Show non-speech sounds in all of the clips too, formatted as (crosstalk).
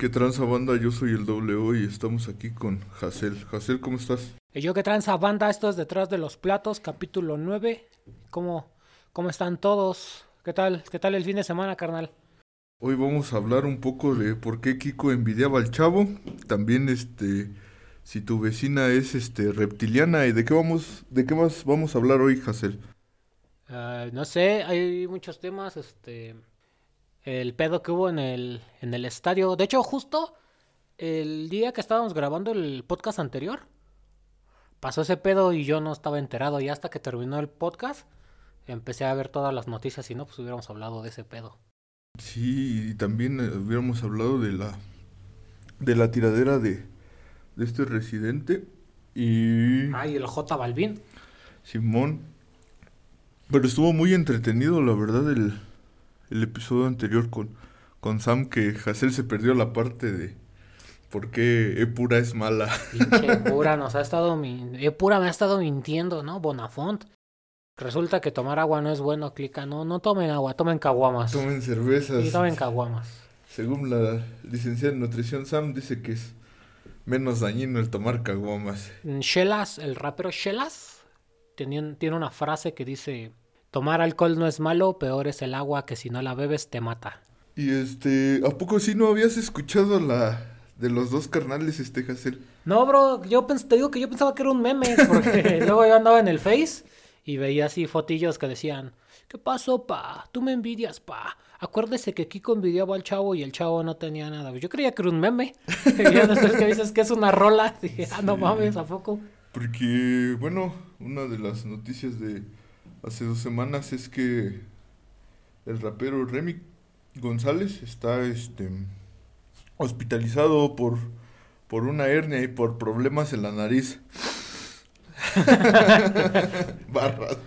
¿Qué tranza banda? Yo soy el W y estamos aquí con Hazel. Hazel, ¿cómo estás? Y yo que tranza banda, esto es detrás de los platos, capítulo 9. ¿Cómo, cómo están todos? ¿Qué tal? ¿Qué tal el fin de semana, carnal? Hoy vamos a hablar un poco de por qué Kiko envidiaba al chavo. También este si tu vecina es este reptiliana y de qué vamos de qué más vamos a hablar hoy, Hazel. Ah, no sé, hay muchos temas, este el pedo que hubo en el, en el estadio. De hecho, justo el día que estábamos grabando el podcast anterior, pasó ese pedo y yo no estaba enterado. Y hasta que terminó el podcast, empecé a ver todas las noticias y no, pues hubiéramos hablado de ese pedo. Sí, y también eh, hubiéramos hablado de la de la tiradera de, de este residente y Ay, el J Balvin. Simón. Pero estuvo muy entretenido, la verdad, el, el episodio anterior con, con Sam, que Hazel se perdió la parte de por qué Epura es mala. Pinche (laughs) Epura nos ha estado Epura me ha estado mintiendo, ¿no? Bonafont. Resulta que tomar agua no es bueno, clica. No, no tomen agua, tomen caguamas. Tomen cervezas. Sí, tomen caguamas. Según la licenciada en nutrición Sam, dice que es menos dañino el tomar caguamas. Shellas, el rapero Shellas, tiene, tiene una frase que dice: Tomar alcohol no es malo, peor es el agua que si no la bebes te mata. Y este, ¿a poco sí no habías escuchado la de los dos carnales, este Hazel? No, bro, yo te digo que yo pensaba que era un meme, porque (laughs) luego yo andaba en el Face y veía así fotillos que decían: ¿Qué pasó, pa? Tú me envidias, pa. Acuérdese que Kiko envidiaba al chavo y el chavo no tenía nada. Yo creía que era un meme. (laughs) Y ya después que dices que es una rola, dije: Ah, no mames, ¿a poco? Porque, bueno, una de las noticias de hace dos semanas es que el rapero Remy González está este hospitalizado por, por una hernia y por problemas en la nariz. (laughs) Barras.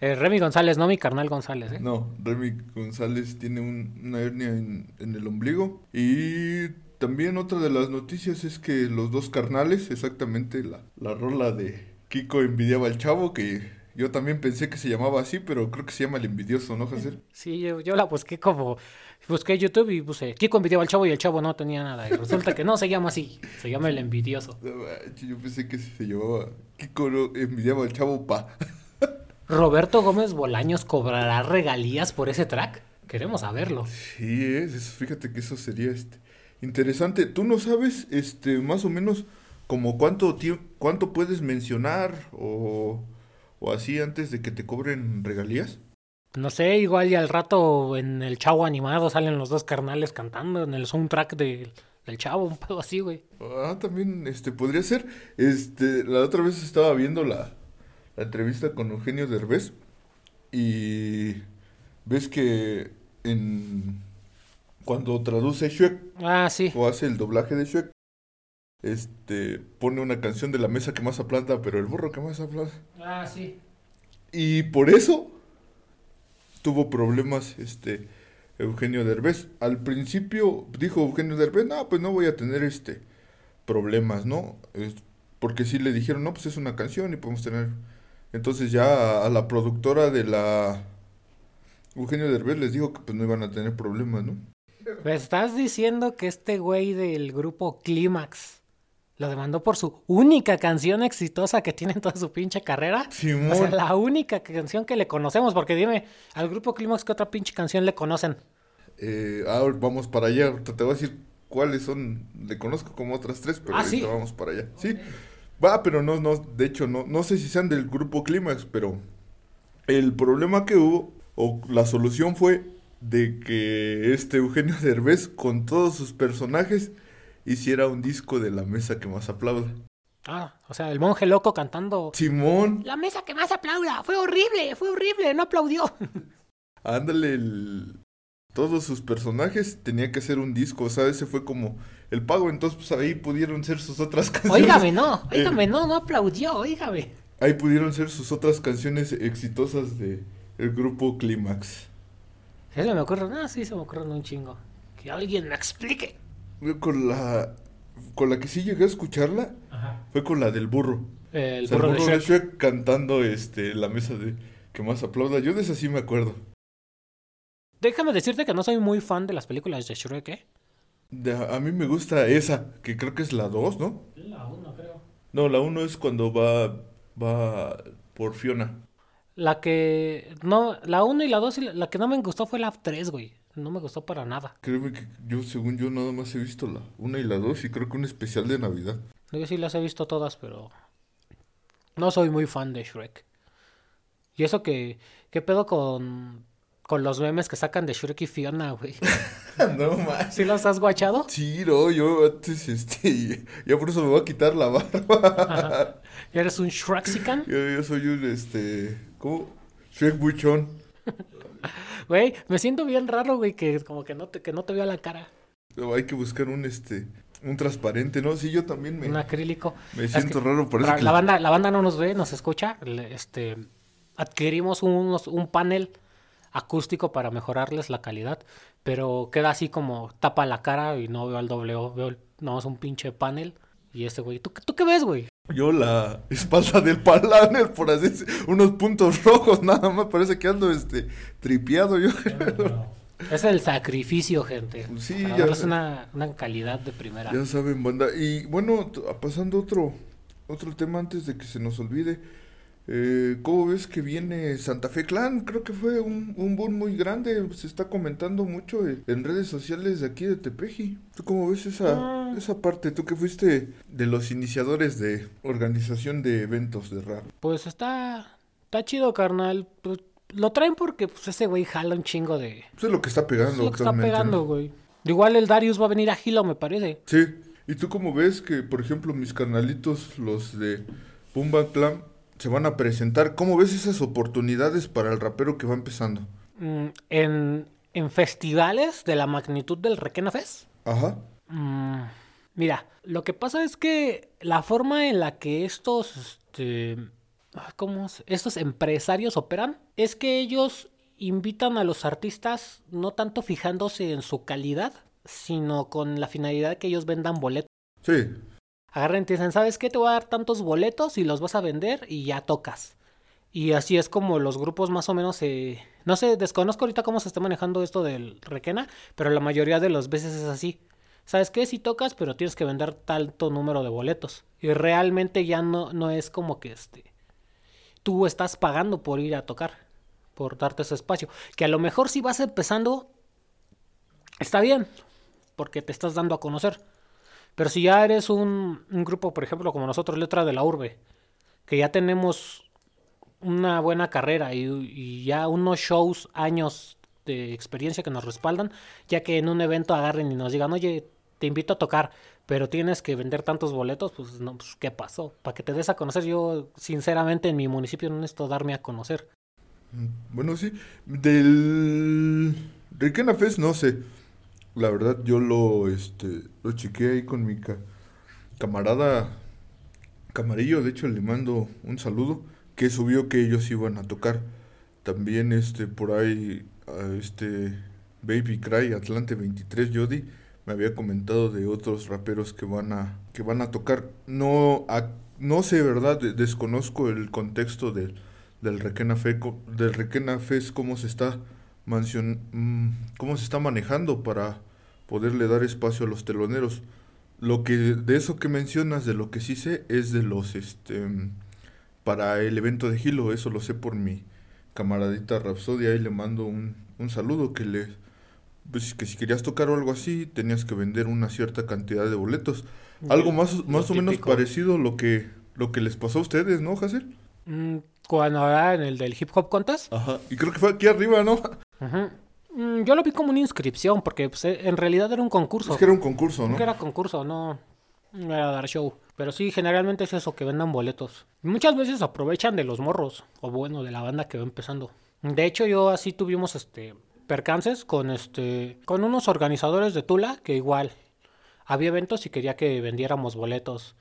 Eh, Remy González, no mi carnal González, ¿eh? No, Remy González tiene un- una hernia en, en el ombligo. Y también otra de las noticias es que los dos carnales, exactamente la, la rola de Kiko envidiaba al chavo, que yo también pensé que se llamaba así, pero creo que se llama el envidioso, ¿no, Hazel? Sí, yo, yo la busqué como. Busqué YouTube y puse. Kiko envidiaba al chavo y el chavo no tenía nada. Y resulta que no se llama así. Se llama el envidioso. Yo pensé que se llamaba Kiko no, envidiaba al chavo pa. (laughs) ¿Roberto Gómez Bolaños cobrará regalías por ese track? Queremos saberlo. Sí, es, fíjate que eso sería este interesante. ¿Tú no sabes este más o menos como cuánto tie- cuánto puedes mencionar o, o así antes de que te cobren regalías? No sé, igual y al rato en el chavo animado salen los dos carnales cantando en el soundtrack del- del chavo, un pedo así, güey. Ah, también este podría ser. Este, la otra vez estaba viendo la, la entrevista con Eugenio Derbez y ves que en cuando traduce Shrek Ah, sí. o hace el doblaje de Shrek, este, pone una canción de la mesa que más aplanta, pero el burro que más aplanta. Ah, sí. Y por eso tuvo problemas, este, Eugenio Derbez. Al principio dijo Eugenio Derbez, no, pues no voy a tener, este, problemas, ¿no? Es- porque sí le dijeron, no, pues es una canción y podemos tener... Entonces ya a, a la productora de la... Eugenio Derbez les dijo que pues no iban a tener problemas, ¿no? Me estás diciendo que este güey del grupo Clímax lo demandó por su única canción exitosa que tiene en toda su pinche carrera. Simón. O sea, la única canción que le conocemos, porque dime, al grupo Clímax, ¿qué otra pinche canción le conocen? Eh, ahora vamos para allá. Ahorita te voy a decir cuáles son. Le conozco como otras tres, pero Ah, ahorita ¿sí? vamos para allá. Sí. Va, pero no, no, de hecho, no, no sé si sean del grupo Clímax, pero el problema que hubo, o la solución fue de que este Eugenio Derbez, con todos sus personajes, hiciera un disco de la mesa que más aplauda. Ah, o sea, el monje loco cantando. Simón, La mesa que más aplauda, fue horrible, fue horrible, no aplaudió. (laughs) ándale, el- todos sus personajes tenía que hacer un disco, o sea, ese fue como el pago, entonces pues ahí pudieron ser sus otras (laughs) canciones. Óigame, no, óigame, no, no aplaudió, óigame. Ahí pudieron ser sus otras canciones exitosas de el grupo Clímax. ¿Sí se me ocurre? Ah, sí, se me ocurre un chingo. Que alguien me explique. Con la con la que sí llegué a escucharla Ajá. fue con la del burro. El O sea, burro de Shrek. Shrek cantando este la mesa de que más aplauda. Yo de esa sí me acuerdo. Déjame decirte que no soy muy fan de las películas de Shrek, ¿eh? De- a mí me gusta esa, que creo que es la 2, ¿no? La 1, creo. No, la 1 es cuando va, va por Fiona. La que. No, la 1 y la 2, la que no me gustó fue la 3, güey. No me gustó para nada. Créeme que yo, según yo, nada más he visto la 1 y la 2 y creo que un especial de Navidad. Yo sí las he visto todas, pero. No soy muy fan de Shrek. Y eso que. ¿Qué pedo con. Con los memes que sacan de Shrek y Fiona, güey? (laughs) no más. ¿Sí los has guachado? Sí, no, yo antes, este, (laughs) ya por eso me voy a quitar la barba. ¿Eres un Shrexican? Yo, yo soy un, este, ¿cómo? Shrek buchón. (laughs) Güey, me siento bien raro, güey, que como que no te, que no te veo la cara. Hay que buscar un, este, un transparente, ¿no? Sí, yo también me, Un acrílico. me Es siento que raro, por eso la, que... banda, la banda no nos ve, nos escucha. Este, adquirimos unos, un panel acústico para mejorarles la calidad, pero queda así como tapa la cara y no veo al doble O, veo el- no es un pinche panel. Y este güey, ¿tú, ¿tú qué ves, güey? Yo la espalda del palanel, por así decir, unos puntos rojos, nada más parece que ando, este, tripeado yo. Es el sacrificio, gente. Sí, ya sé. una, una calidad de primera. Ya saben, banda. Y bueno, pasando otro, otro tema antes de que se nos olvide. Eh, ¿Cómo ves que viene Santa Fe Clan? Creo que fue un, un boom muy grande. Se está comentando mucho en, redes sociales de aquí de Tepeji. ¿Tú cómo ves esa, Ah. esa parte? Tú que fuiste de los iniciadores de organización de eventos de rap. Pues está, está chido, carnal. Pues, lo traen porque pues, ese güey jala un chingo de... Eso es lo que está pegando Es lo que está pegando, güey. Igual el Darius va a venir a Hilo, me parece. Sí. ¿Y tú cómo ves que, por ejemplo, mis carnalitos, los de Pumba Clan, se van a presentar? ¿Cómo ves esas oportunidades para el rapero que va empezando? Mm, en, en festivales de la magnitud del Requena Fest. Ajá. mm, mira, lo que pasa es que la forma en la que estos, este, ¿cómo estos empresarios operan es que ellos invitan a los artistas no tanto fijándose en su calidad, sino con la finalidad de que ellos vendan boletos. Sí. Agarren y te dicen, ¿sabes qué? Te voy a dar tantos boletos y los vas a vender y ya tocas. Y así es como los grupos más o menos se... No sé, desconozco ahorita cómo se está manejando esto del Requena, pero la mayoría de las veces es así. ¿Sabes qué? Si tocas, pero tienes que vender tanto número de boletos. Y realmente ya no, no es como que este... Tú estás pagando por ir a tocar, por darte ese espacio. Que a lo mejor si vas empezando, está bien, porque te estás dando a conocer. Pero si ya eres un, un grupo, por ejemplo, como nosotros, Letra de la Urbe, que ya tenemos una buena carrera y, ya unos shows, años de experiencia que nos respaldan, ya que en un evento agarren y nos digan, oye, te invito a tocar, pero tienes que vender tantos boletos, pues no, pues ¿qué pasó? Para que te des a conocer, yo sinceramente en mi municipio no necesito darme a conocer. Mm, Bueno, sí. Del Requena Fest, no sé. La verdad, yo lo, este, lo chequeé ahí con mi ca- camarada Camarillo. De hecho, le mando un saludo. Que subió que ellos iban a tocar. También, este, por ahí, este, Baby Cry, Atlante 23, Jody, me había comentado de otros raperos que van a, que van a tocar. No, a- no sé, ¿verdad? De- desconozco el contexto del, del Requena Fe, del Requena cómo se está cómo se está manejando para poderle dar espacio a los teloneros. Lo que, de eso que mencionas, de lo que sí sé, es de los, este, mm, para el evento de Hilo, eso lo sé por mi camaradita Rapsodia, ahí le mando un, un saludo que le, pues que si querías tocar o algo así, tenías que vender una cierta cantidad de boletos. Algo más, más o menos parecido a lo que, lo que les pasó a ustedes, ¿no, Hazel? Mm, Cuando era en el del Hip Hop Contest, Ajá. Y creo que fue aquí arriba, ¿no? Ujú. Mm, Yo lo vi como una inscripción, porque pues, eh, en realidad era un concurso. Es que era un concurso, ¿no? Que era concurso, no, no era dar show. Pero sí, generalmente es eso, que vendan boletos. Muchas veces aprovechan de los morros, o bueno, de la banda que va empezando. De hecho, yo así tuvimos este percances con este con unos organizadores de Tula que igual había eventos y quería que vendiéramos boletos.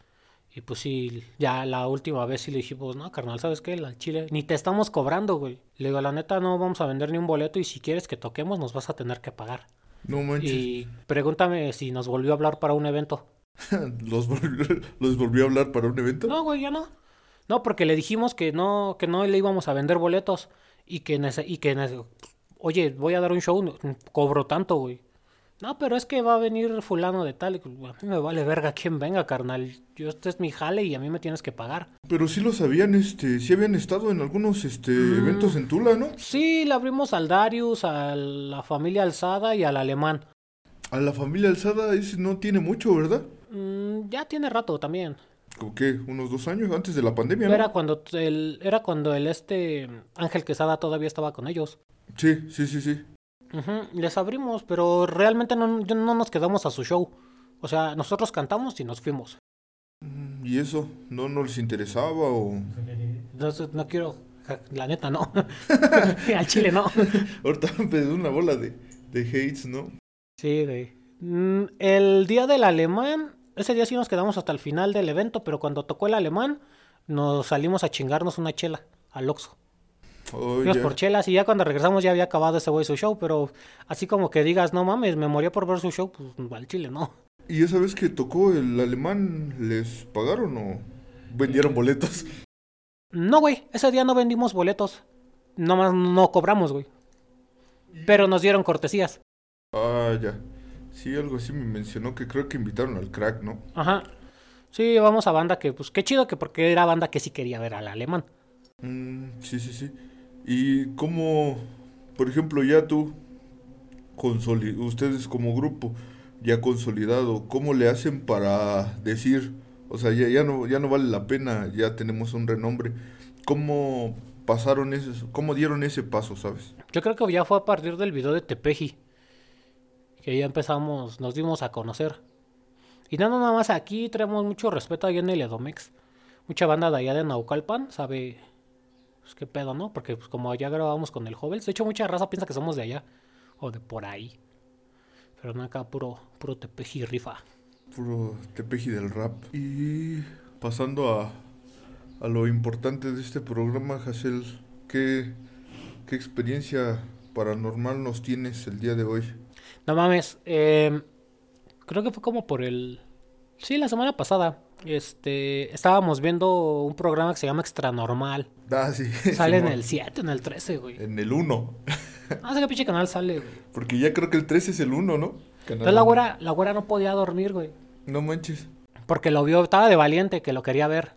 Y pues sí, ya la última vez sí le dijimos, no, carnal, ¿sabes qué? La chile, ni te estamos cobrando, güey. Le digo, la neta, no vamos a vender ni un boleto y si quieres que toquemos, nos vas a tener que pagar. No manches. Y pregúntame si nos volvió a hablar para un evento. (laughs) los, volvió, los volvió a hablar para un evento. No, güey, ya no. No, porque le dijimos que no, que no le íbamos a vender boletos y que, y que oye, voy a dar un show, cobro tanto, güey. No, pero es que va a venir fulano de tal. y pues, A mí me vale verga quién venga, carnal. Yo, este es mi jale y a mí me tienes que pagar. Pero sí lo sabían, este, sí habían estado en algunos, este, Mm. eventos en Tula, ¿no? Sí, le abrimos al Darius, a la familia Alzada y al alemán. A la familia Alzada ese no tiene mucho, ¿verdad? Mm, ya tiene rato también. ¿Como qué? ¿Unos dos años antes de la pandemia, no? Era cuando el, era cuando el este Ángel Quesada todavía estaba con ellos. Sí, sí, sí, sí. Les abrimos, pero realmente no, no nos quedamos a su show. O sea, nosotros cantamos y nos fuimos. Mm, ¿Y eso? ¿No, no les interesaba o...? Entonces, no quiero, la neta, no. (laughs) Al chile no. (laughs) Ahorita pedí una bola de, de hates, ¿no? Sí, güey. Mm, El día del alemán, ese día sí nos quedamos hasta el final del evento, pero cuando tocó el alemán, nos salimos a chingarnos una chela al Oxxo. Oh, Fuimos por chelas y ya cuando regresamos ya había acabado ese güey su show, pero así como que digas, no mames, me moría por ver su show, pues al chile no. ¿Y esa vez que tocó el alemán, les pagaron o vendieron boletos? No, güey, ese día no vendimos boletos. Nomás no cobramos, güey. Pero nos dieron cortesías. Ah, ya. Sí, algo así me mencionó que creo que invitaron al crack, ¿no? Ajá. Sí, vamos a banda que, pues qué chido que porque era banda que sí quería ver al alemán. Mm, sí, sí, sí. ¿Y cómo, por ejemplo, ya tú, ustedes como grupo, ya consolidado, cómo le hacen para decir, o sea, ya, ya no, ya no vale la pena, ya tenemos un renombre? ¿Cómo pasaron ese, cómo dieron ese paso, sabes? Yo creo que ya fue a partir del video de Tepeji. Que ya empezamos, nos dimos a conocer. Y no, nada más aquí tenemos mucho respeto allá en el Edomex. Mucha banda de allá de Naucalpan sabe pues, qué pedo, ¿no? Porque pues, como allá grabamos con el Jovel, de hecho mucha raza piensa que somos de allá o de por ahí. Pero no acá puro, puro Tepeji rifa. Puro tepeji del rap. Y pasando a, a lo importante de este programa, Hassel, ¿qué, ¿qué experiencia paranormal nos tienes el día de hoy? No mames, eh, creo que fue como por el... Sí, la semana pasada. Este, estábamos viendo un programa que se llama Extra Normal. Ah, sí. (laughs) Sale en el 7, en el 13, güey. En el 1. No sé qué pinche canal sale, güey. Porque ya creo que el 13 es el 1, ¿no? Canal Entonces la güera, la güera no podía dormir, güey. No manches. Porque lo vio, estaba de valiente, que lo quería ver.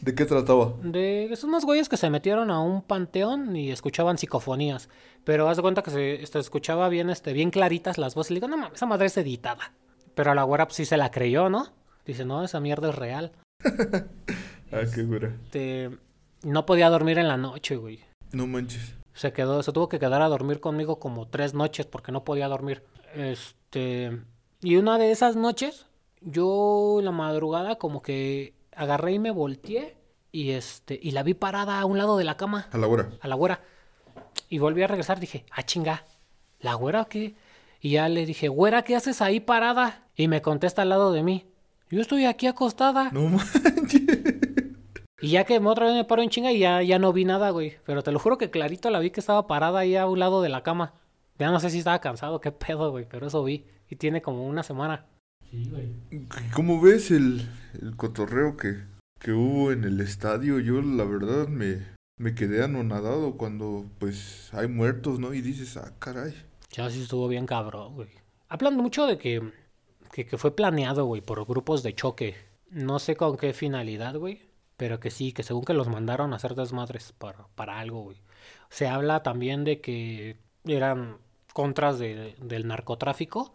¿De qué trataba? De son unos güeyes que se metieron a un panteón y escuchaban psicofonías. Pero haz de cuenta que se este, escuchaba bien, este, bien claritas las voces. Le digo, no mames, esa madre es editada. Pero a la güera pues sí se la creyó, ¿no? Dice, no, esa mierda es real. (laughs) Ah, qué güera. Este, no podía dormir en la noche, güey. No manches. Se quedó, se tuvo que quedar a dormir conmigo como tres noches porque no podía dormir. Este, y una de esas noches, yo en la madrugada como que agarré y me volteé y este, y la vi parada a un lado de la cama, A la hora. a la güera. Y volví a regresar, dije, ah, chinga, ¿la güera qué? Y ya le dije, güera, ¿qué haces ahí parada? Y me contesta al lado de mí, yo estoy aquí acostada. No manches. Y ya que otra vez me paro en chinga y ya, ya no vi nada, güey. Pero te lo juro que clarito la vi que estaba parada ahí a un lado de la cama. Ya no sé si estaba cansado, qué pedo, güey, pero eso vi. Y tiene como una semana. Sí, güey. ¿Cómo ves el, el cotorreo que, que hubo en el estadio? Yo la verdad me, me quedé anonadado cuando pues hay muertos, ¿no? Y dices, ah, caray. Ya sí estuvo bien cabrón, güey. Hablan mucho de que, que, que fue planeado, güey, por grupos de choque. No sé con qué finalidad, güey. Pero que sí, que según que los mandaron a hacer desmadres para, para algo, güey. Se habla también de que eran contras de- del narcotráfico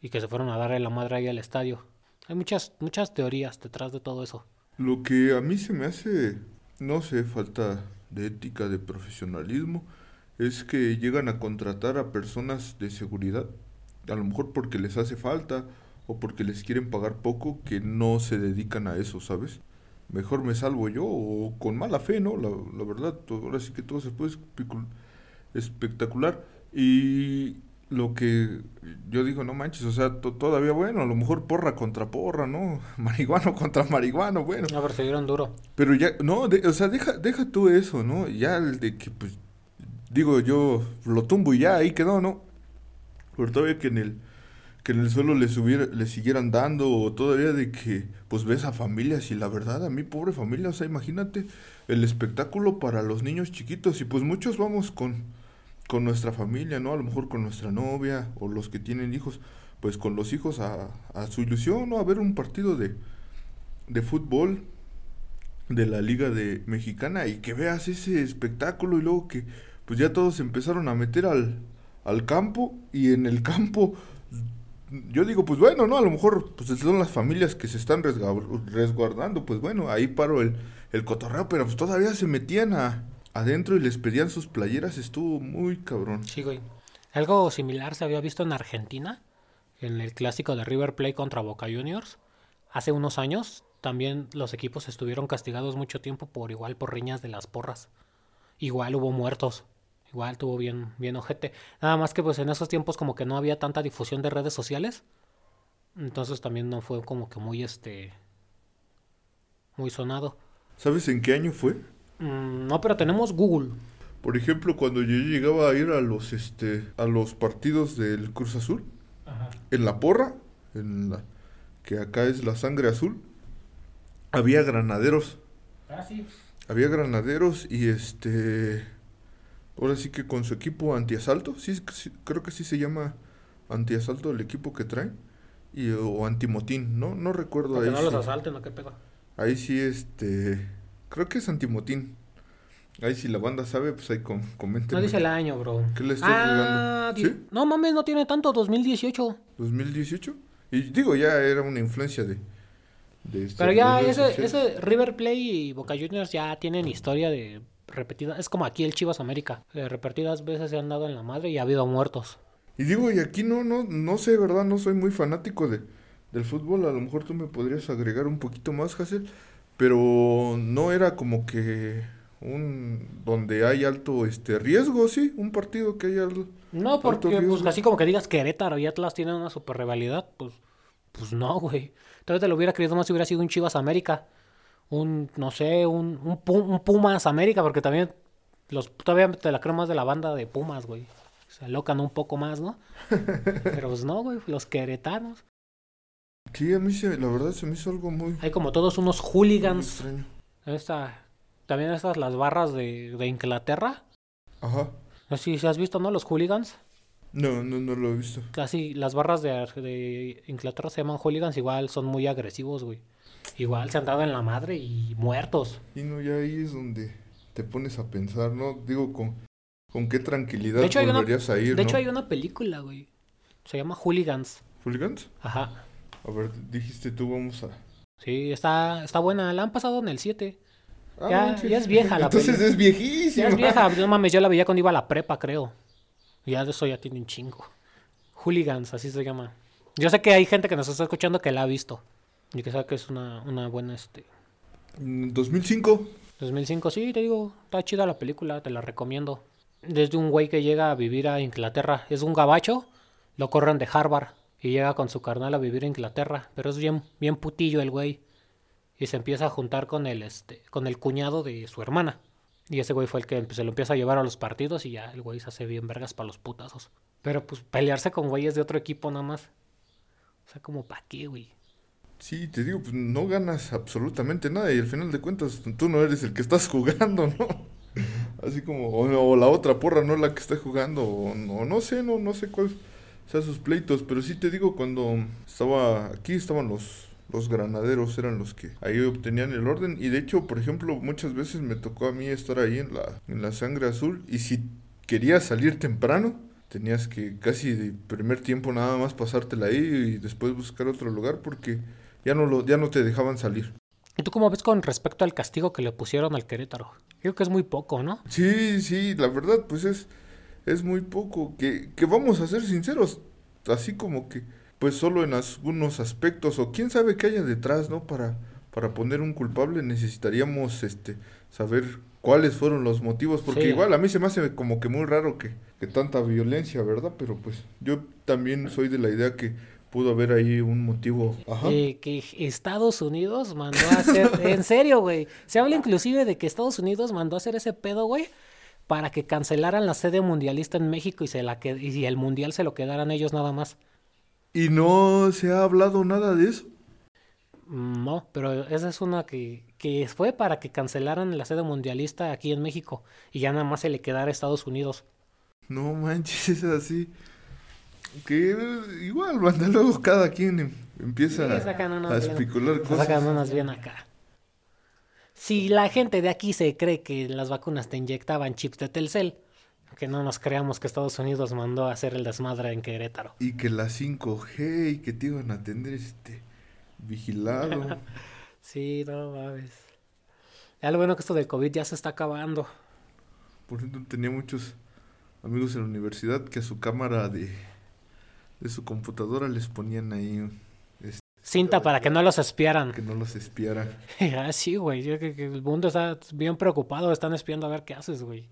y que se fueron a darle la madre ahí al estadio. Hay muchas, muchas teorías detrás de todo eso. Lo que a mí se me hace, no sé, falta de ética, de profesionalismo, es que llegan a contratar a personas de seguridad, a lo mejor porque les hace falta o porque les quieren pagar poco, que no se dedican a eso, ¿sabes? Mejor me salvo yo o con mala fe, ¿no? La, la verdad, to- ahora sí que todo se puede espectacular. Y lo que yo digo, no manches, o sea, to- todavía bueno, a lo mejor porra contra porra, ¿no? (laughs) Marihuano contra marihuano, bueno. No, pero se dieron duro. Pero ya, no, de- o sea, deja, deja tú eso, ¿no? Ya el de que, pues, digo, yo lo tumbo y ya, ahí quedó, ¿no? Pero todavía que en el, que en el suelo le, subiera, le siguieran dando, o todavía de que, pues, ves a familias y la verdad, a mi pobre familia, o sea, imagínate el espectáculo para los niños chiquitos y pues muchos vamos con, con nuestra familia, ¿no? A lo mejor con nuestra novia o los que tienen hijos, pues con los hijos a, a su ilusión, ¿no? A ver un partido de, de fútbol de la Liga de Mexicana y que veas ese espectáculo y luego que pues ya todos empezaron a meter al, al campo y en el campo yo digo, pues bueno, ¿no? A lo mejor pues son las familias que se están resguardando, pues bueno, ahí paro el, el cotorreo, pero pues todavía se metían a, adentro y les pedían sus playeras, estuvo muy cabrón. Sí, güey. Algo similar se había visto en Argentina, en el clásico de River Plate contra Boca Juniors. Hace unos años también los equipos estuvieron castigados mucho tiempo por igual por riñas de las porras. Igual hubo muertos. Igual tuvo bien, bien ojete. Nada más que pues en esos tiempos como que no había tanta difusión de redes sociales. Entonces también no fue como que muy este. muy sonado. ¿Sabes en qué año fue? Mm, no, pero tenemos Google. Por ejemplo, cuando yo llegaba a ir a los este a los partidos del Cruz Azul, en la porra, en la que acá es la sangre azul, había granaderos. Ah, sí. Había granaderos y este ahora sí que con su equipo antiasalto, sí, sí creo que sí se llama antiasalto el equipo que traen y o antimotín, no no recuerdo Para que ahí. no los asalten, ¿o qué pedo? Ahí sí este creo que es antimotín. Ahí si la banda sabe, pues ahí com comenten. No dice el año, bro. ¿Qué le estoy ah, ¿Sí? No mames, no tiene tanto, 2018. 2018. Y digo, ya era una influencia de... de este- Pero de ya ese, ese River Plate y Boca Juniors ya tienen historia de repetida. Es como aquí el Chivas América. eh, repetidas veces se han dado en la madre y ha habido muertos. Y digo, y aquí no, no, no sé, ¿verdad? No soy muy fanático de, del fútbol. A lo mejor tú me podrías agregar un poquito más, Hassel. Pero no era como que un... donde hay alto este riesgo, sí. Un partido que haya... al- No, porque pues, así como que digas Querétaro y Atlas tienen una super rivalidad, pues, pues no, güey. Entonces te lo hubiera creído más si hubiera sido un Chivas América. Un, no sé, un, un, un Pumas América, porque también los todavía te la creo más de la banda de Pumas, güey. Se alocan un poco más, ¿no? (laughs) Pero pues no, güey, los queretanos. Sí, a mí se, la verdad se me hizo algo muy, Hay como todos unos hooligans. extraño. Esta, también estas las barras de, de Inglaterra. Ajá. No sé si has visto, ¿no? Los hooligans. No, no, no lo he visto. Casi las barras de, de Inglaterra se llaman hooligans, igual son muy agresivos, güey. Igual se han dado en la madre y muertos. Y no, ya ahí es donde te pones a pensar, ¿no? Digo, con, con qué tranquilidad hecho, hay una, volverías a ir, de ¿no? hecho hay una película, güey. Se llama Hooligans. ¿Hooligans? Ajá. A ver, dijiste tú, vamos a... Sí, está, está buena. La han pasado en el 7. Ah, Ya- es vieja la Entonces es viejísima. Ya es vieja, no mames, yo la veía cuando iba a la prepa, creo. Ya de eso ya tiene un chingo. Hooligans, así se llama. Yo sé que hay gente que nos está escuchando que la ha visto. Y que sabe que es una, una buena, este... Mm, 2005. 2005, sí, te digo, está chida la película, te la recomiendo. Desde un güey que llega a vivir a Inglaterra, es un gabacho, lo corren de Harvard y llega con su carnal a vivir a Inglaterra, pero es bien, bien putillo el güey. Y se empieza a juntar con el, este, con el cuñado de su hermana. Y ese güey fue el que se lo empieza a llevar a los partidos y ya el güey se hace bien vergas para los putazos. Pero pues pelearse con güeyes de otro equipo nada más. O sea, como pa' qué, güey. Sí, te digo, pues no ganas absolutamente nada y al final de cuentas tú no eres el que estás (laughs) jugando, ¿no? Así como, o, la otra porra no es la que está jugando, o, no no sé, no, no sé cuál sean sus pleitos, pero sí te digo, cuando estaba aquí estaban los, los granaderos, eran los que ahí obtenían el orden y de hecho, por ejemplo, muchas veces me tocó a mí estar ahí en la, en la sangre azul y si querías salir temprano, tenías que casi de primer tiempo nada más pasártela ahí y después buscar otro lugar porque ya no lo, ya no te dejaban salir. ¿Y tú cómo ves con respecto al castigo que le pusieron al Querétaro? Creo que es muy poco, ¿no? Sí, sí, la verdad, pues es, es muy poco. Que, que vamos a ser sinceros, así como que, pues solo en algunos aspectos, o quién sabe qué haya detrás, ¿no? Para, para poner un culpable necesitaríamos este saber cuáles fueron los motivos, porque Sí. igual a mí se me hace como que muy raro que, que tanta violencia, ¿verdad? Pero pues yo también soy de la idea que pudo haber ahí un motivo. Ajá. Eh, que Estados Unidos mandó a hacer, (laughs) en serio, güey. Se habla inclusive de que Estados Unidos mandó a hacer ese pedo, güey, para que cancelaran la sede mundialista en México y se la que y el mundial se lo quedaran ellos nada más. Y no se ha hablado nada de eso. Mm, No, pero esa es una que, que fue para que cancelaran la sede mundialista aquí en México y ya nada más se le quedara a Estados Unidos. No manches, es así. Que igual, banda, luego cada quien em- empieza Sí, a- a especular cosas. Sacan bien acá. Si la gente de aquí se cree que las vacunas te inyectaban chips de Telcel, que no nos creamos que Estados Unidos mandó a hacer el desmadre en Querétaro. Y que la 5G y que te iban a tener este vigilado. (laughs) Sí, no mames. Ya lo bueno que esto del COVID ya se está acabando. Por ejemplo, tenía muchos amigos en la universidad que a su cámara de, de su computadora les ponían ahí este, Cinta para que no los espiaran. que no los espiaran. (laughs) ah, sí, güey. yo que, que el mundo está bien preocupado. Están espiando a ver qué haces, güey.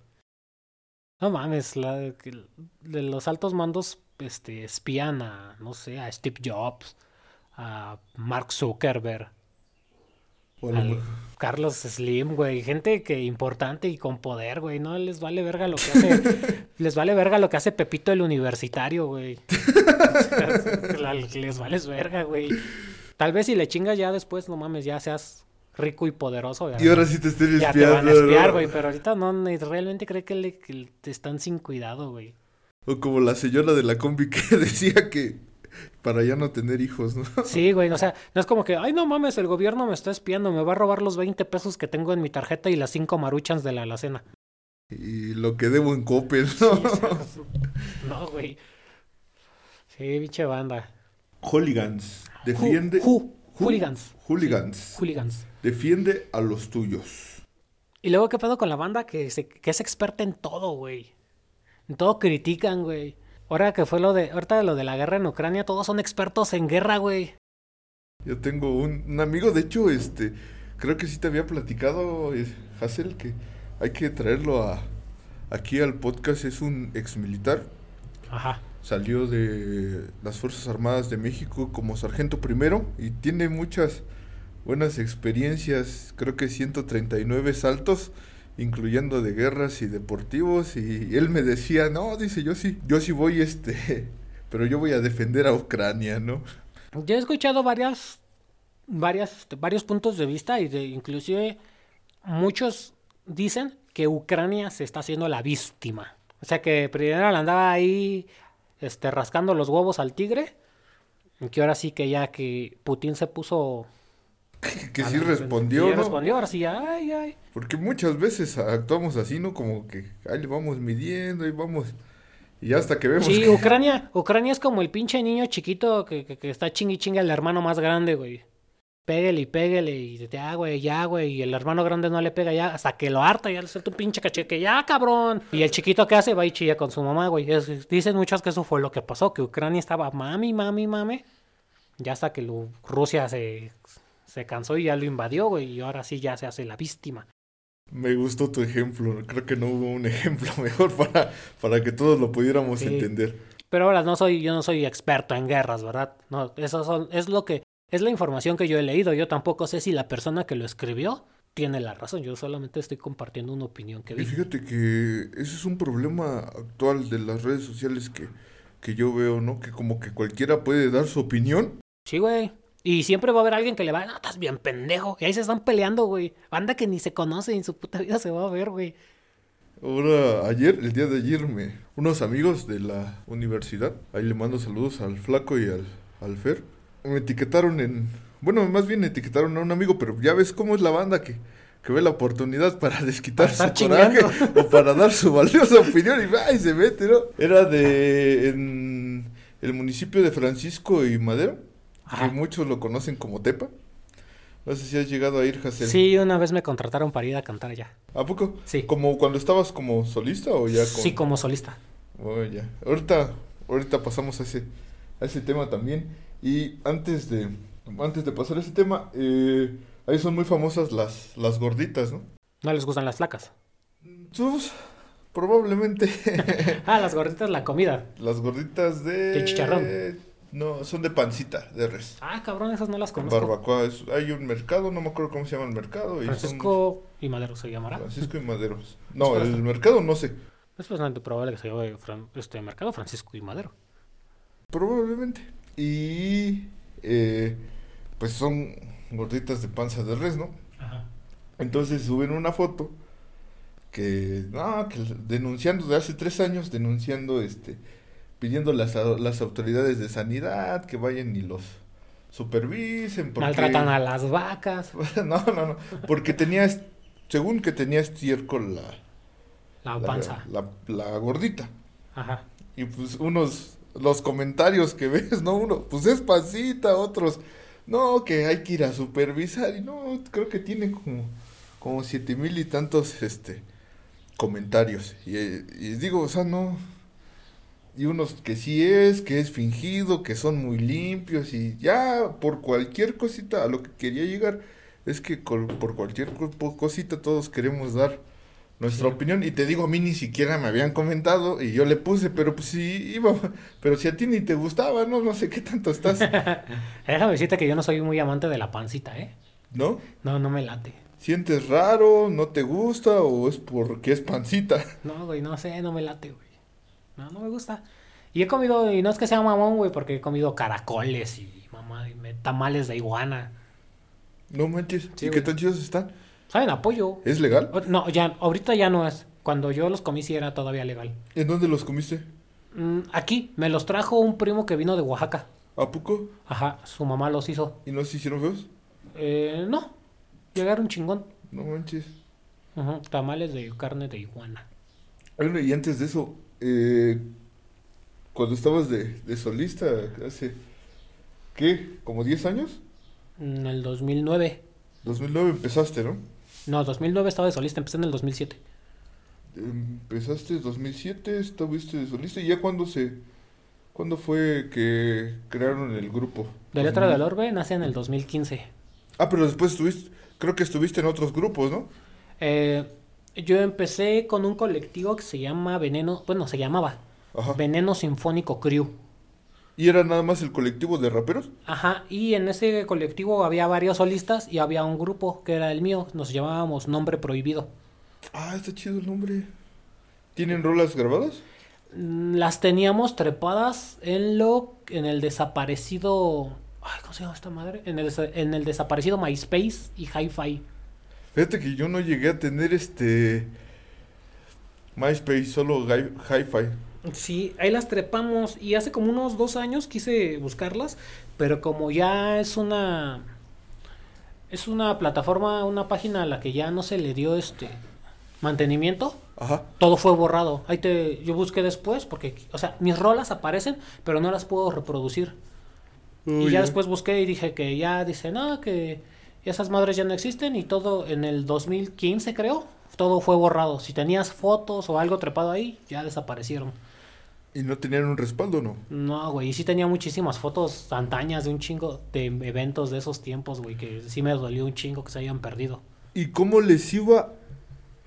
No mames, la, que- de los altos mandos este, espían a, no sé, a Steve Jobs, a Mark Zuckerberg, al Carlos Slim, güey. Gente que importante y con poder, güey. No les vale verga lo que hace. (laughs) les vale verga lo que hace Pepito el universitario, güey. (laughs) Les vales verga, güey. Tal vez si le chingas ya después, no mames, ya seas rico y poderoso. Ya, Y ahora sí te estén ya espiando. te van a espiar, ¿no? güey. Pero ahorita no, realmente cree que, le, que te están sin cuidado, güey. O como la señora de la combi que (laughs) decía que para ya no tener hijos, ¿no? (laughs) Sí, güey, o sea, no es como que, ay, no mames, el gobierno me está espiando, me va a robar los 20 pesos que tengo en mi tarjeta y las 5 maruchans de la alacena. Y lo que debo en Coppel, ¿no? (laughs) No, güey. Sí, pinche banda. Hooligans. Defiende. Ju- ju- hooligans. Hooligans. Hooligans. Defiende a los tuyos. Y luego, ¿qué pedo con la banda que, se- que es experta en todo, güey? En todo critican, güey. Ahora que fue lo de, ahorita lo de la guerra en Ucrania, todos son expertos en guerra, güey. Yo tengo un, un amigo, de hecho, este, creo que sí te había platicado, eh, Hassel, que hay que traerlo a, aquí al podcast. Es un ex militar. Ajá. Salió de las Fuerzas Armadas de México como sargento primero y tiene muchas buenas experiencias. Creo que 139 saltos, incluyendo de guerras y deportivos. Y él me decía, no, dice, yo sí, yo sí voy, este, (laughs) pero yo voy a defender a Ucrania, ¿no? Yo he escuchado varias, varias, este, varios puntos de vista y de, inclusive muchos dicen que Ucrania se está haciendo la víctima. O sea que primero le andaba ahí este, rascando los huevos al tigre. Y que ahora sí que ya que Putin se puso... (laughs) Que sí respondió, sí ¿no? respondió, ahora sí, ay, ay. Porque muchas veces actuamos así, ¿no? Como que ahí le vamos midiendo y vamos. Y hasta que vemos Sí, que- Ucrania, Ucrania es como el pinche niño chiquito que, que, que está chingui chinga el hermano más grande, güey. Pégale y pégale y ya, güey, ya, güey. Y el hermano grande no le pega ya hasta que lo harta, ya le suelta un pinche cacheque, ya, cabrón. Y el chiquito que hace va y chilla con su mamá, güey. Es- dicen muchos que eso fue lo que pasó, que Ucrania estaba mami, mami, mami. Ya hasta que lo- Rusia se, se cansó y ya lo invadió, güey. Y ahora sí ya se hace la víctima. Me gustó tu ejemplo. Creo que no hubo un (laughs) ejemplo mejor para, para que todos lo pudiéramos Sí. entender. Pero ahora no soy, yo no soy experto en guerras, ¿verdad? No, eso son, es lo que, es la información que yo he leído. Yo tampoco sé si la persona que lo escribió tiene la razón. Yo solamente estoy compartiendo una opinión que Y vi. fíjate que ese es un problema actual de las redes sociales que, que yo veo, ¿no? Que como que cualquiera puede dar su opinión. Sí, güey. Y siempre va a haber alguien que le va, no, estás bien pendejo. Y ahí se están peleando, güey. Banda que ni se conoce y en su puta vida se va a ver, güey. Ahora, ayer, el día de ayer, me, unos amigos de la universidad, ahí le mando saludos al Flaco y al, al Fer, me etiquetaron en, bueno, más bien etiquetaron a un amigo, pero ya ves cómo es la banda que, que ve la oportunidad para desquitar Para su coraje (laughs) o para dar su valiosa opinión y va y se mete, ¿no? Era de, en el municipio de Francisco y Madero, Ajá. que muchos lo conocen como Tepa. No sé si has llegado a ir, Hassel. Sí, una vez me contrataron para ir a cantar allá. ¿A poco? Sí. ¿Como cuando estabas como solista o ya con...? Sí, como solista. Oh, ya. Ahorita, ahorita pasamos a ese, a ese tema también. Y antes de, antes de pasar a ese tema, eh, ahí son muy famosas las, las gorditas, ¿no? No les gustan las flacas. Sus, probablemente (laughs) Ah, las gorditas, la comida. las gorditas de... De chicharrón. No, son de pancita, de res. Ah, cabrón, esas no las conozco. Barbacoa, es- hay un mercado, no me acuerdo cómo se llama el mercado. Y son Francisco y Madero se llamará. Francisco y Maderos. (laughs) No, el mercado no sé. Es bastante probable que se llame Fran- este mercado Francisco y Madero. Probablemente. Y eh, pues son gorditas de panza de res, ¿no? Entonces suben una foto que, no, que denunciando de hace tres años, denunciando, este, pidiendo las, las autoridades de sanidad que vayan y los supervisen. Porque... Maltratan a las vacas. (laughs) no, no, no, porque tenías, según que tenía estiércol la... La panza. La, la, gordita. Ajá. Y pues unos, los comentarios que (laughs) ves, ¿no? Uno, pues es pasita, otros, no, que hay que ir a supervisar. Y no, creo que tiene como, como siete mil y tantos, este comentarios. Y, digo, o sea, no. Y unos que sí es, que es fingido, que son muy limpios y ya por cualquier cosita, a lo que quería llegar es que por cualquier cosita todos queremos dar nuestra opinión. Y te digo, a mí ni siquiera me habían comentado y yo le puse, pero pues sí iba, (laughs) pero si a ti ni te gustaba, no, no sé qué tanto estás. (laughs) Déjame decirte que yo no soy muy amante de la pancita, ¿eh? ¿No? No, no me late sientes raro, no te gusta o es porque es pancita. No, güey, no sé, no me late, güey. No, no me gusta. Y he comido, y no es que sea mamón, güey, porque he comido caracoles y mamá, y tamales de iguana. No manches. ¿Y qué tan chidos están? Saben apoyo. ¿Es legal? No, ya, ahorita ya no es. Cuando yo los comí sí era todavía legal. ¿En dónde los comiste? Mm, aquí, me los trajo un primo que vino de Oaxaca. ¿A poco? Ajá, su mamá los hizo. ¿Y no se hicieron feos? Eh, no, Llegaron chingón. No manches. Ajá, tamales de carne de iguana. Bueno, y antes de eso, eh, cuando estabas de, de solista, hace, ¿qué? ¿Como 10 años? En el 2009. 2009 empezaste, ¿no? No, 2009 estaba de solista, empecé en el 2007. Empezaste en 2007, estuviste de solista, ¿y ya cuándo se... ¿Cuándo fue que crearon el grupo? De Letra del Orbe nace en el 2015. Ah, pero después estuviste creo que estuviste en otros grupos, ¿no? Eh, yo empecé con un colectivo que se llama Veneno, bueno, se llamaba Veneno Sinfónico Crew. ¿Y era nada más el colectivo de raperos? Ajá, y en ese colectivo había varios solistas y había un grupo que era el mío, nos llamábamos Nombre Prohibido. Ah, está chido el nombre. ¿Tienen rolas grabadas? Mm, las teníamos trepadas en lo en el desaparecido Ay, ¿cómo se llama esta madre? En el, en el desaparecido MySpace y Hi-Fi. Fíjate que yo no llegué a tener este. MySpace, solo Hi-Fi. Sí, ahí las trepamos y hace como unos dos años quise buscarlas, pero como ya es una es una plataforma, una página a la que ya no se le dio este mantenimiento, Ajá. todo fue borrado. Ahí te yo busqué después porque, o sea, mis rolas aparecen, pero no las puedo reproducir y ya después busqué y dije que ya dice, no, que esas madres ya no existen y todo en el 2015 creo, todo fue borrado. Si tenías fotos o algo trepado ahí, ya desaparecieron. ¿Y no tenían un respaldo no? No, güey, y sí tenía muchísimas fotos antañas de un chingo de eventos de esos tiempos, güey, que sí me dolió un chingo que se hayan perdido. ¿Y cómo les iba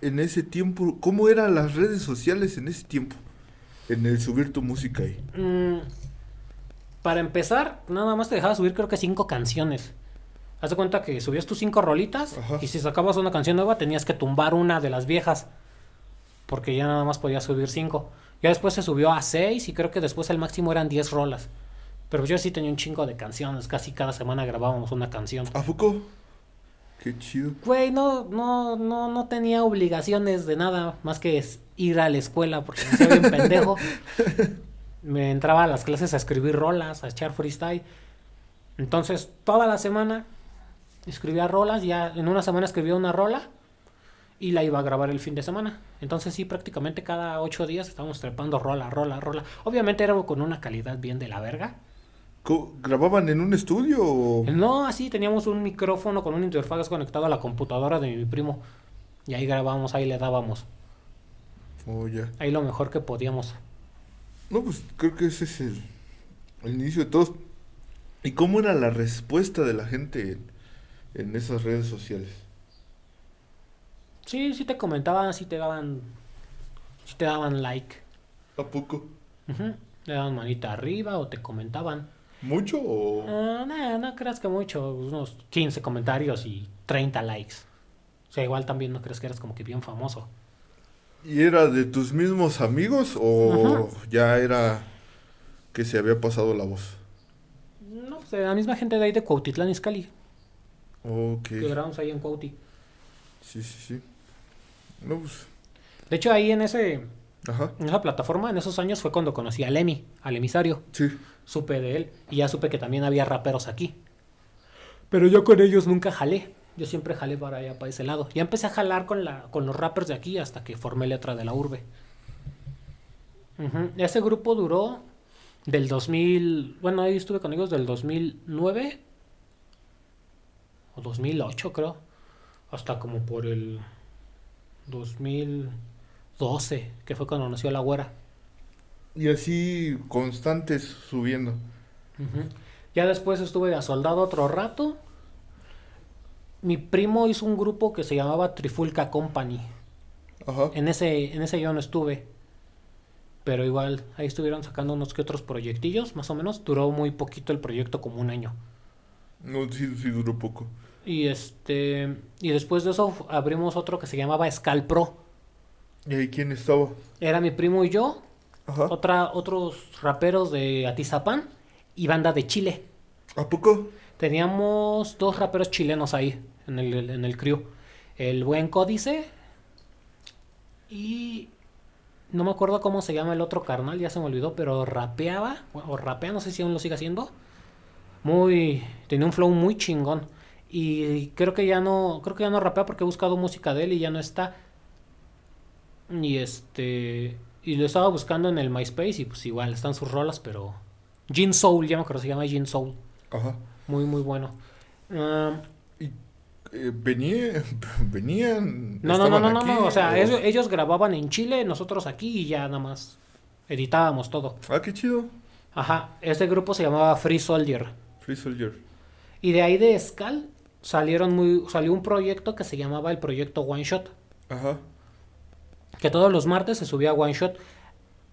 en ese tiempo? ¿Cómo eran las redes sociales en ese tiempo? En el subir tu música ahí. Mm, para empezar, nada más te dejaba subir creo que cinco canciones. Haz de cuenta que subías tus cinco rolitas y si sacabas una canción nueva tenías que tumbar una de las viejas. Porque ya nada más podías subir cinco. Ya después se subió a seis y creo que después el máximo eran diez rolas. Pero yo sí tenía un chingo de canciones. Casi cada semana grabábamos una canción. ¿A poco? Qué chido. Güey, no, no, no, no tenía obligaciones de nada más que ir a la escuela porque me hacía bien (laughs) pendejo. me entraba a las clases a escribir rolas, a echar freestyle. Entonces, toda la semana escribía rolas, ya en una semana escribía una rola y la iba a grabar el fin de semana. Entonces, sí, prácticamente cada ocho días estábamos trepando rola, rola, rola. Obviamente era con una calidad bien de la verga. ¿Grababan en un estudio? No, así teníamos un micrófono con un interfaz conectado a la computadora de mi primo. Y ahí grabábamos, ahí le dábamos. Oh, ya. Ahí lo mejor que podíamos. No, pues creo que ese es el, inicio de todo. ¿Y cómo era la respuesta de la gente en, esas redes sociales? Sí, sí te comentaban, sí te daban, sí te daban like. ¿A poco? Le daban manita arriba o te comentaban. ¿Mucho o...? Uh, no, no creas que mucho, unos 15 comentarios y 30 likes. O sea, igual también no crees que eres como que bien famoso. ¿Y era de tus mismos amigos o ya era que se había pasado la voz? No, pues de la misma gente de ahí de Cuautitlán Izcalli. Ok. Que grabamos ahí en Cuauti. Sí, sí, sí. No, pues. De hecho, ahí en ese Ajá. en esa plataforma, en esos años, fue cuando conocí al Emi, al emisario. Sí. Supe de él y ya supe que también había raperos aquí. Pero yo con ellos nunca jalé. Yo siempre jalé para allá, para ese lado. Ya empecé a jalar con, la, con los rappers de aquí hasta que formé letra de la urbe. Ese grupo duró del 2000. Bueno, ahí estuve con ellos del 2009 o 2008, creo. Hasta como por el 2012, que fue cuando nació la güera. Y así constantes subiendo. Ya después estuve a soldado otro rato. Mi primo hizo un grupo que se llamaba Trifulca Company. Ajá. En ese, en ese yo no estuve. Pero igual, ahí estuvieron sacando unos que otros proyectillos, más o menos. Duró muy poquito el proyecto, como un año. No, sí, sí duró poco. Y este. Y después de eso abrimos otro que se llamaba Scal Pro. ¿Y ahí quién estaba? Era mi primo y yo, Ajá. otra, otros raperos de Atizapán y banda de Chile. ¿A poco? Teníamos dos raperos chilenos ahí, en el, en el crew. El buen Códice y... No me acuerdo cómo se llama el otro carnal, ya se me olvidó, pero rapeaba, o rapea, no sé si aún lo sigue haciendo. Muy... Tenía un flow muy chingón. Y creo que ya no, creo que ya no rapea porque he buscado música de él y ya no está. Y este... Y lo estaba buscando en el MySpace y pues igual están sus rolas, pero... Gin Soul, ya me acuerdo, se llama Gin Soul. Ajá. Muy, muy bueno. Eh, venía, (laughs) venían. no, no, no, no, no, aquí, no, O sea, o- ellos, ellos grababan en Chile, nosotros aquí y ya nada más editábamos todo. Ah, qué chido. Ajá, este grupo se llamaba Free Soldier. Free Soldier. Y de ahí de Skal salieron muy, salió un proyecto que se llamaba el proyecto One Shot. Ajá. Que todos los martes se subía One Shot.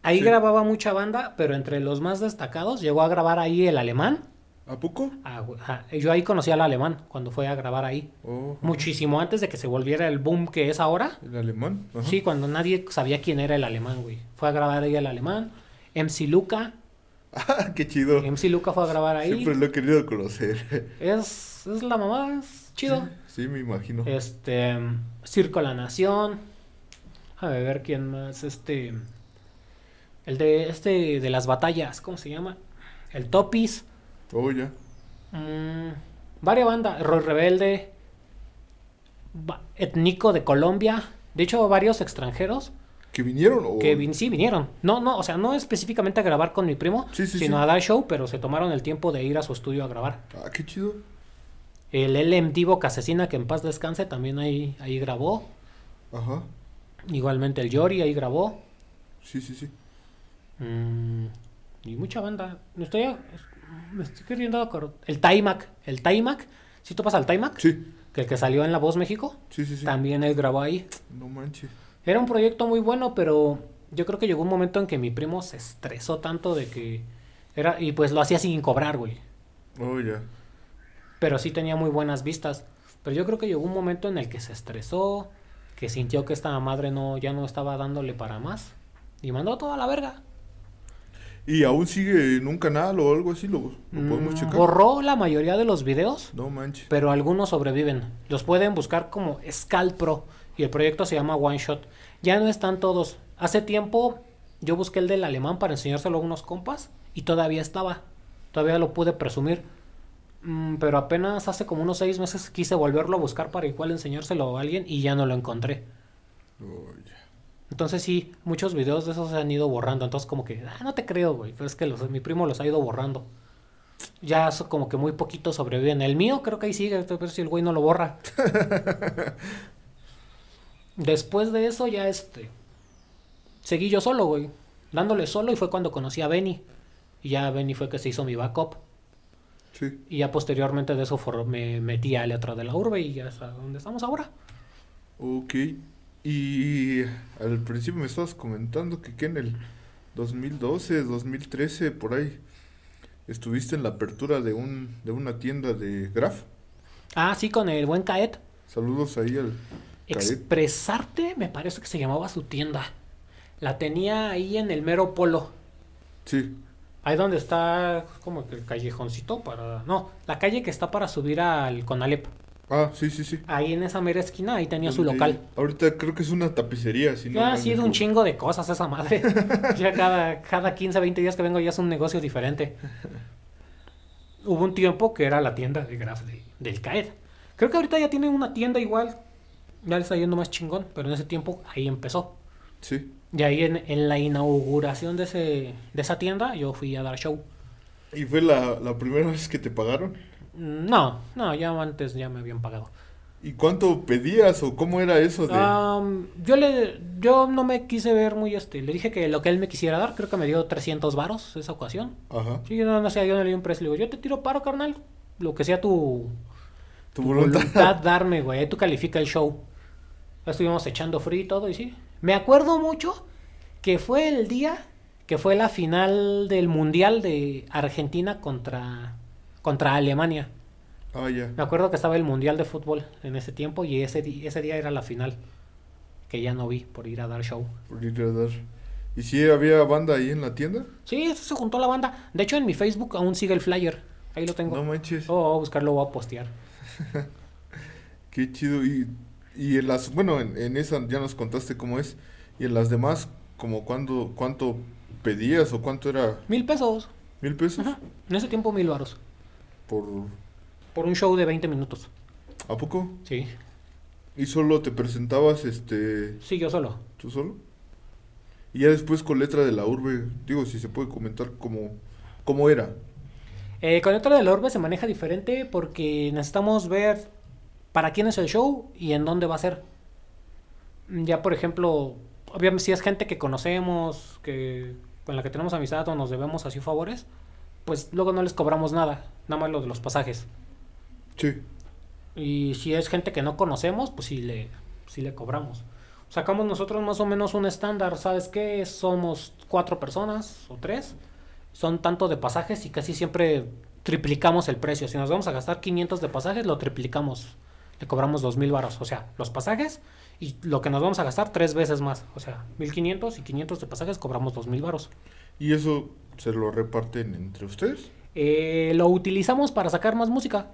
Ahí Sí. grababa mucha banda, pero entre los más destacados llegó a grabar ahí el alemán. ¿A poco? Ah, ajá. Yo ahí conocí al alemán cuando fue a grabar ahí. Oh, Muchísimo antes de que se volviera el boom que es ahora. el alemán. Ajá. Sí, cuando nadie sabía quién era el alemán, güey. Fue a grabar ahí el alemán. MC Luca. Ah, qué chido. MC Luca fue a grabar ahí. Siempre lo he querido conocer. Es, es la mamá, es chido. Sí, me imagino. Este. Circo La Nación. A ver quién más. Este. El de este de las batallas, ¿cómo se llama? El Topis. Oh, ya. Mm, varias bandas. Roy Rebelde. Etnico de Colombia. De hecho, varios extranjeros ¿Que vinieron o...? que vin- sí vinieron. No, no, o sea, no específicamente a grabar con mi primo, Sí, sí, sino sí. a dar show, pero se tomaron el tiempo de ir a su estudio a grabar. Ah, qué chido. El LM Divo Casesina, que en paz descanse, también ahí, ahí grabó. Ajá. Igualmente el Yori ahí grabó. Sí, sí, sí. Mm, y mucha banda. Me estoy, me estoy queriendo acordar. El Taimac. El Taimac. ¿Sí topas al Taimac? Sí, Que el que salió en La Voz México. sí, sí, sí. También él grabó ahí. No manches. Era un proyecto muy bueno, pero yo creo que llegó un momento en que mi primo se estresó tanto de que era y pues lo hacía sin cobrar, güey. Oh, ya. Pero sí tenía muy buenas vistas. Pero yo creo que llegó un momento en el que se estresó, que sintió que esta madre no ya no estaba dándole para más y mandó toda la verga. ¿Y aún sigue en un canal o algo así? ¿Lo, lo podemos Mm, checar? Borró la mayoría de los videos, No manches. pero algunos sobreviven. Los pueden buscar como Scal Pro y el proyecto se llama One Shot. Ya no están todos. Hace tiempo yo busqué el del alemán para enseñárselo a unos compas y todavía estaba. Todavía lo pude presumir. Mm, pero apenas hace como unos seis meses quise volverlo a buscar para igual enseñárselo a alguien y ya no lo encontré. Oh. Entonces sí, muchos videos de esos se han ido borrando. Entonces como que, ah, no te creo, güey. Pero es que los, mi primo los ha ido borrando. Ya so- como que muy poquitos sobreviven. El mío creo que ahí sigue, pero si el güey no lo borra. (laughs) Después de eso ya este... Seguí yo solo, güey. Dándole solo y fue cuando conocí a Benny. Y ya Benny fue que se hizo mi backup. Sí. Y ya posteriormente de eso me metí a letra de la urbe y ya es a donde estamos ahora. Ok. Y al principio me estabas comentando que, que en el 2012, 2013, por ahí, estuviste en la apertura de, un, de una tienda de Graf. Ah, sí, con el buen Caet. Saludos ahí al. Expresarte, me parece que se llamaba su tienda. La tenía ahí en el mero polo. Sí. Ahí donde está como que el callejoncito para... No, la calle que está para subir al Conalep. Ah, sí, sí, sí. Ahí en esa mera esquina, ahí tenía su local. Ahorita creo que es una tapicería. Si no ha mal sido un chingo de cosas esa madre. (laughs) ya cada, cada 15, 20 días que vengo ya es un negocio diferente. Hubo un tiempo que era la tienda de Graf de- del CAED. Creo que ahorita ya tienen una tienda igual. Ya le está yendo más chingón, pero en ese tiempo ahí empezó. Sí. Y ahí en, en la inauguración de, ese, de esa tienda yo fui a dar show. ¿Y fue la, la primera vez que te pagaron? No, no, ya antes ya me habían pagado. ¿Y cuánto pedías o cómo era eso de...? Yo le yo no me quise ver muy este, le dije que lo que él me quisiera dar, creo que me dio 300 varos esa ocasión. Ajá. Sí, yo no, no sé, yo no le di un precio, le digo, yo te tiro paro, carnal, lo que sea tu, Tu tu voluntad. voluntad darme, güey, ahí tú califica el show. Estuvimos echando free y todo y sí. Me acuerdo mucho que fue el día que fue la final del Mundial de Argentina contra contra Alemania. Ah, ya. Me acuerdo que estaba el Mundial de Fútbol en ese tiempo y ese, ese día era la final. Que ya no vi por ir a dar show. Por ir a dar. ¿Y si había banda ahí en la tienda? Sí, se juntó la banda. De hecho, en mi Facebook aún sigue el flyer. Ahí lo tengo. No manches. Oh, voy a buscarlo, voy a postear. (laughs) Qué chido. Y, y en las... Bueno, en, en esa ya nos contaste cómo es. Y en las demás, como cuándo, cuánto pedías o cuánto era... Mil pesos. ¿Mil pesos? Ajá. En ese tiempo, mil varos. Por... Por un show de 20 minutos. ¿A poco? Sí. ¿Y solo te presentabas este... Sí, yo solo. tú solo? Y ya después con letra de la urbe, digo, si se puede comentar cómo, cómo era. Eh, con esto de la urbe se maneja diferente porque necesitamos ver para quién es el show y en dónde va a ser. Ya, por ejemplo, obviamente si es gente que conocemos, que con la que tenemos amistad o nos debemos así favores, pues luego no les cobramos nada, nada más lo de los pasajes. Sí. Y si es gente que no conocemos, pues sí le, sí le cobramos. Sacamos nosotros más o menos un estándar, ¿sabes qué? Somos cuatro personas o tres. Son tanto de pasajes y casi siempre triplicamos el precio. Si nos vamos a gastar 500 de pasajes, lo triplicamos. Le cobramos 2000 varos. O sea, los pasajes y lo que nos vamos a gastar tres veces más. O sea, 1500 y 500 de pasajes cobramos 2000 varos. ¿Y eso se lo reparten entre ustedes? Eh, lo utilizamos para sacar más música.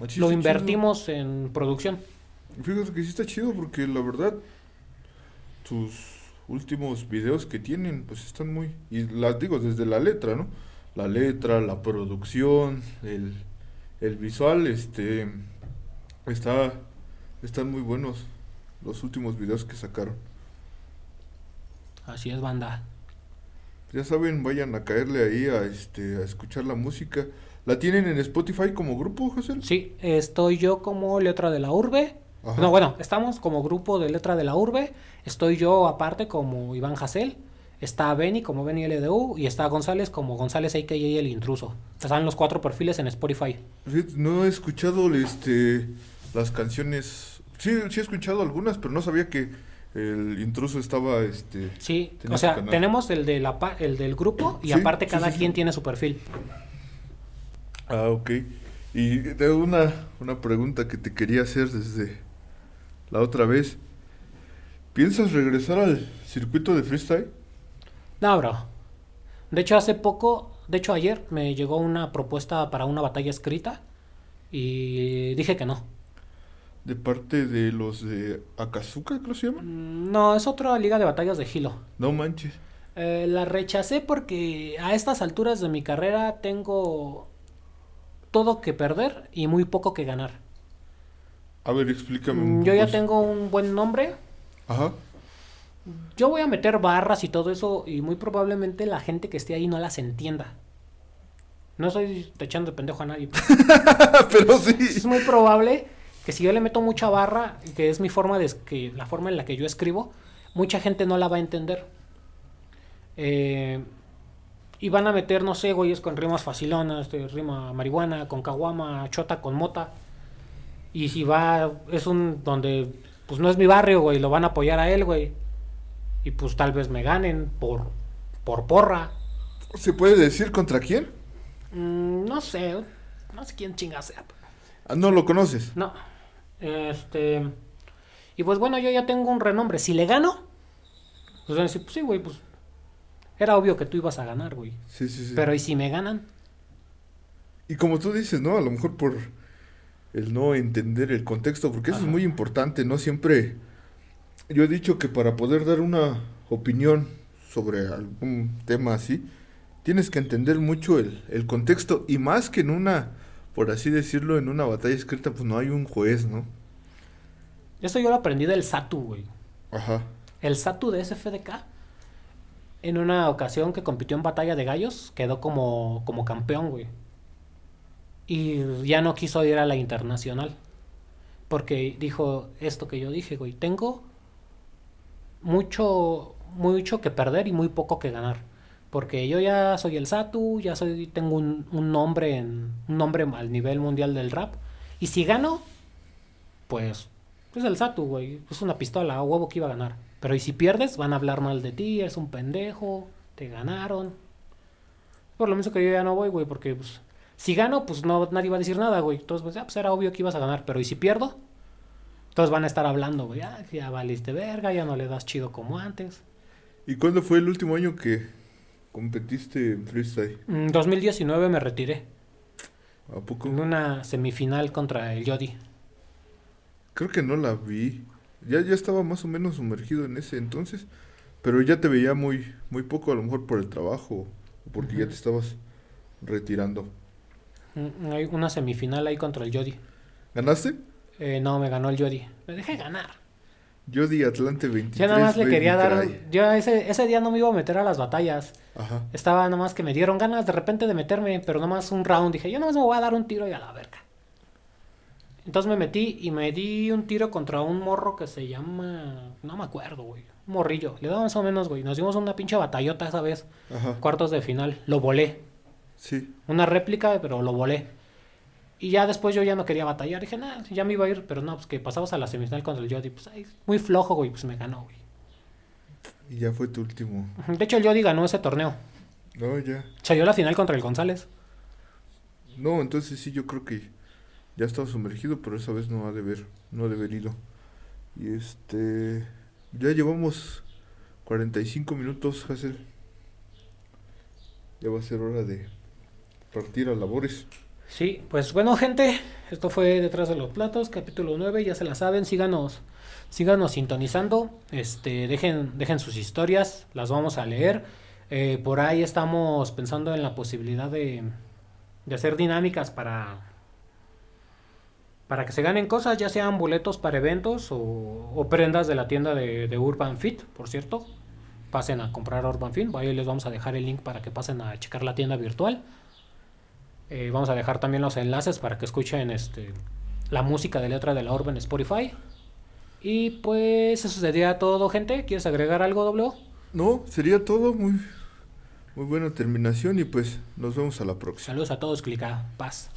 Ah, sí lo invertimos en producción. Fíjate que sí está chido porque la verdad, tus últimos videos que tienen, pues están muy... Y las digo desde la letra, ¿no? La letra, la producción, el, el visual, este... Está... Están muy buenos los últimos videos que sacaron. Así es, banda. Ya saben, vayan a caerle ahí a este a escuchar la música. ¿La tienen en Spotify como grupo, José? Sí, estoy yo como letra de la urbe. Ajá. No, bueno, estamos como grupo de letra de la urbe. Estoy yo aparte como Iván Hassel. Está Benny como Benny LDU. Y está González como González AKA el intruso. Están los cuatro perfiles en Spotify. No he escuchado este las canciones. Sí, sí he escuchado algunas, pero no sabía que el intruso estaba este Sí, o sea, canal. tenemos el, de la, el del grupo y Sí, aparte cada sí, sí. quien tiene su perfil. Ah, ok. Y tengo una, una pregunta que te quería hacer desde la otra vez. ¿Piensas regresar al circuito de freestyle? No, bro. De hecho, hace poco, de hecho ayer me llegó una propuesta para una batalla escrita y dije que no. De parte de los de Akazuka, creo que se llaman. Mm, No, es otra liga de batallas de Hilo. No manches. Eh, la rechacé porque a estas alturas de mi carrera tengo todo que perder y muy poco que ganar. A ver, explícame. Mm, Yo ya tengo un buen nombre. Ajá. Yo voy a meter barras y todo eso y muy probablemente la gente que esté ahí no las entienda. No estoy echando de pendejo a nadie. (laughs) Pero sí. es muy probable que si yo le meto mucha barra, que es mi forma de que la forma en la que yo escribo, mucha gente no la va a entender. Eh, y van a meter, no sé, güeyes con rimas facilonas, rima marihuana, con caguama, chota con mota. Y si va, es un donde, pues no es mi barrio, güey, lo van a apoyar a él, güey. Y pues tal vez me ganen por, por porra. ¿Se puede decir contra quién? Mm, no sé, no sé quién chinga sea. Ah, no lo conoces. No. Este. Y pues bueno, yo ya tengo un renombre. Si le gano, pues van a decir, pues sí, güey, pues. Era obvio que tú ibas a ganar, güey. Sí, sí, sí. Pero ¿y si me ganan? Y como tú dices, ¿no? A lo mejor por el no entender el contexto, porque eso es muy importante, no siempre... Yo he dicho que para poder dar una opinión sobre algún tema así, tienes que entender mucho el, el contexto y más que en una, por así decirlo, en una batalla escrita, pues no hay un juez, ¿no? Esto yo lo aprendí del Satu, güey. Ajá. El Satu de SFDK, en una ocasión que compitió en Batalla de Gallos, quedó como, como campeón, güey. Y ya no quiso ir a la internacional. Porque dijo esto que yo dije, güey. Tengo mucho, mucho que perder y muy poco que ganar. Porque yo ya soy el Satu, ya soy, tengo un, un nombre en, un nombre al nivel mundial del rap. Y si gano, pues, pues el Satu, güey. Es una pistola, a huevo que iba a ganar. Pero y si pierdes, van a hablar mal de ti, eres un pendejo, te ganaron. Por lo mismo que yo ya no voy, güey, porque pues, si gano, pues no, nadie va a decir nada, güey. Entonces, pues, ya, pues era obvio que ibas a ganar. Pero y si pierdo, todos van a estar hablando, güey. Ah, ya valiste verga, ya no le das chido como antes. ¿Y cuándo fue el último año que competiste en freestyle? En 2019 me retiré. ¿A poco? En una semifinal contra el Yodi. Creo que no la vi. Ya, ya estaba más o menos sumergido en ese entonces, pero ya te veía muy, muy poco, a lo mejor por el trabajo, o porque ya Ujú. te estabas retirando. Mm, Hay una semifinal ahí contra el Yodi. ¿Ganaste? Eh, no, me ganó el Yodi. Me dejé ganar. Yo di Atlante 23. Ya nada más le quería dar. Yo ese, ese día no me iba a meter a las batallas. Ajá. Estaba nada más que me dieron ganas de repente de meterme, pero nada más un round. Dije, yo nada más me voy a dar un tiro y a la verga. Entonces me metí y me di un tiro contra un morro que se llama. No me acuerdo, güey. Un morrillo. Le daba más o menos, güey. Nos dimos una pinche batallota esa vez. Ajá. Cuartos de final. Lo volé. Sí. Una réplica, pero lo volé. Y ya después yo ya no quería batallar. Dije, nada, ya me iba a ir. Pero no, pues que pasamos a la semifinal contra el Yodi. Pues ay, muy flojo, güey. Pues me ganó, güey. Y ya fue tu último. De hecho, el Yodi ganó ese torneo. No, ya. Salió la final contra el González. No, entonces sí, yo creo que ya estaba sumergido, pero esa vez no ha de haber, no ha de haber ido. Y este. Ya llevamos 45 minutos, Hazel. Ya va a ser hora de partir a labores. Sí, pues bueno, gente, esto fue Detrás de los Platos, capítulo 9, ya se la saben, síganos, síganos sintonizando, este, dejen, dejen sus historias, las vamos a leer. Eh, por ahí estamos pensando en la posibilidad de, de hacer dinámicas para, para que se ganen cosas, ya sean boletos para eventos o, prendas de la tienda de, de Urban Fit, por cierto. Pasen a comprar Urban Fit, ahí les vamos a dejar el link para que pasen a checar la tienda virtual. Eh, vamos a dejar también los enlaces para que escuchen este, la música de letra de la Urban en Spotify. Y pues eso sería todo, gente. ¿Quieres agregar algo, doble? O? No, sería todo. Muy, muy buena terminación y pues nos vemos a la próxima. Saludos a todos, clica. Paz.